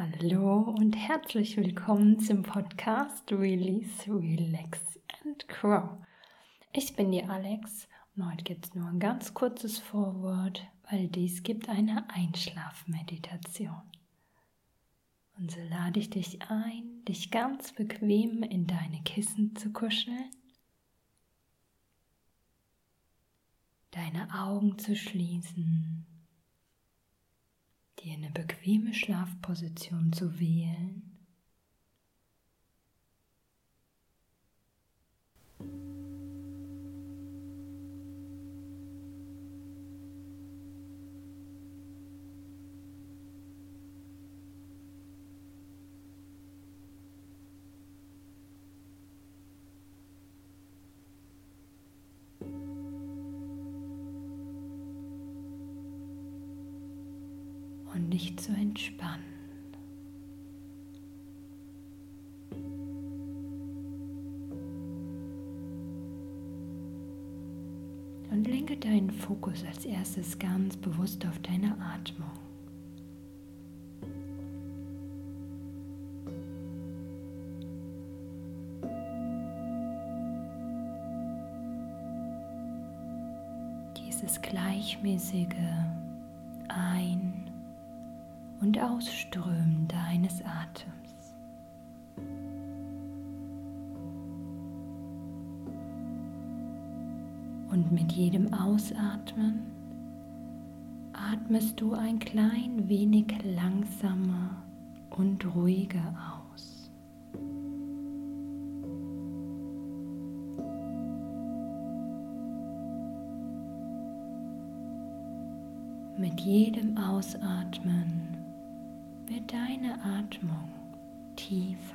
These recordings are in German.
Hallo und herzlich willkommen zum Podcast Release, Relax and Grow. Ich bin die Alex und heute gibt es nur ein ganz kurzes Vorwort, weil dies gibt eine Einschlafmeditation. Und so lade ich dich ein, dich ganz bequem in deine Kissen zu kuscheln, deine Augen zu schließen dir eine bequeme Schlafposition zu wählen. Dich zu entspannen. Und lenke deinen Fokus als erstes ganz bewusst auf deine Atmung. Dieses gleichmäßige Ein- und Ausströmen deines Atems. Und mit jedem Ausatmen atmest du ein klein wenig langsamer und ruhiger aus. Mit jedem Ausatmen wird deine Atmung tiefer.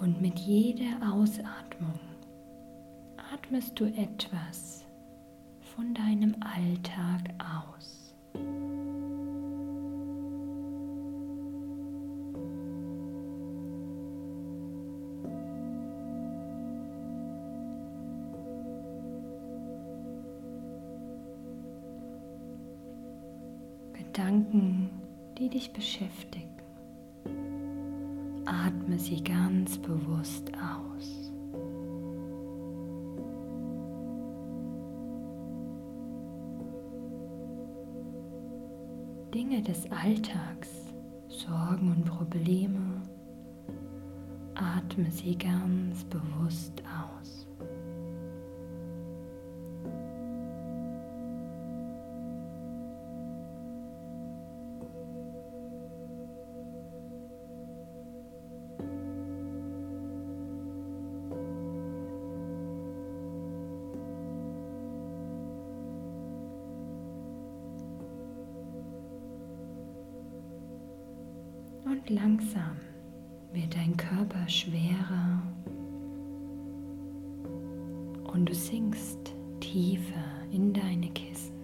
Und mit jeder Ausatmung atmest du etwas von deinem Alltag aus. Gedanken, die dich beschäftigen. Atme sie ganz bewusst aus. Dinge des Alltags, Sorgen und Probleme, atme sie ganz bewusst aus. Langsam wird dein Körper schwerer und du sinkst tiefer in deine Kissen.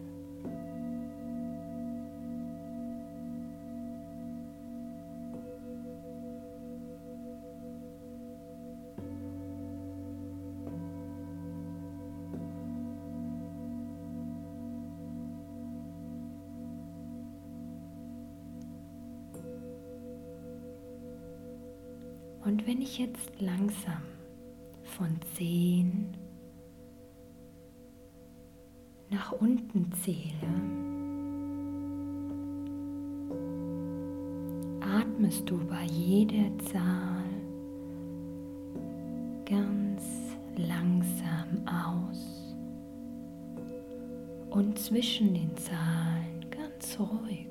Und wenn ich jetzt langsam von 10 nach unten zähle, atmest du bei jeder Zahl ganz langsam aus und zwischen den Zahlen ganz ruhig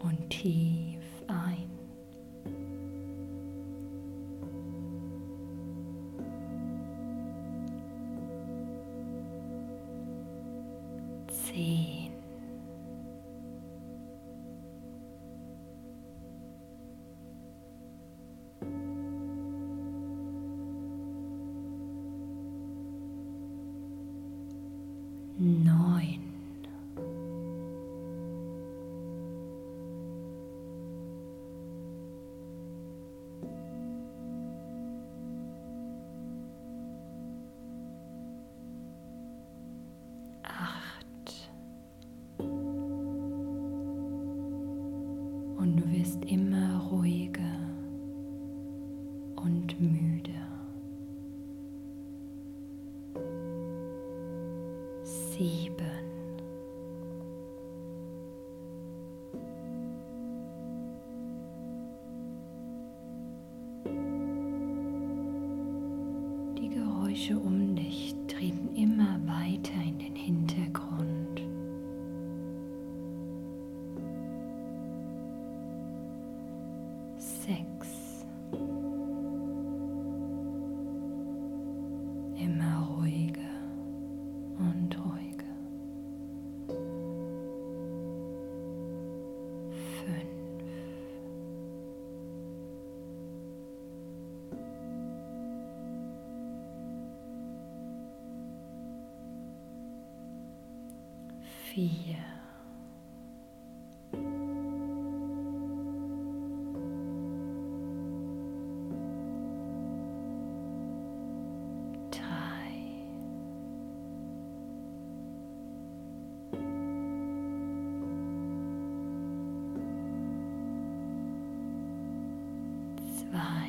und tief ein. Non. Geräusche um dich treten immer weiter in den vier, drei, zwei.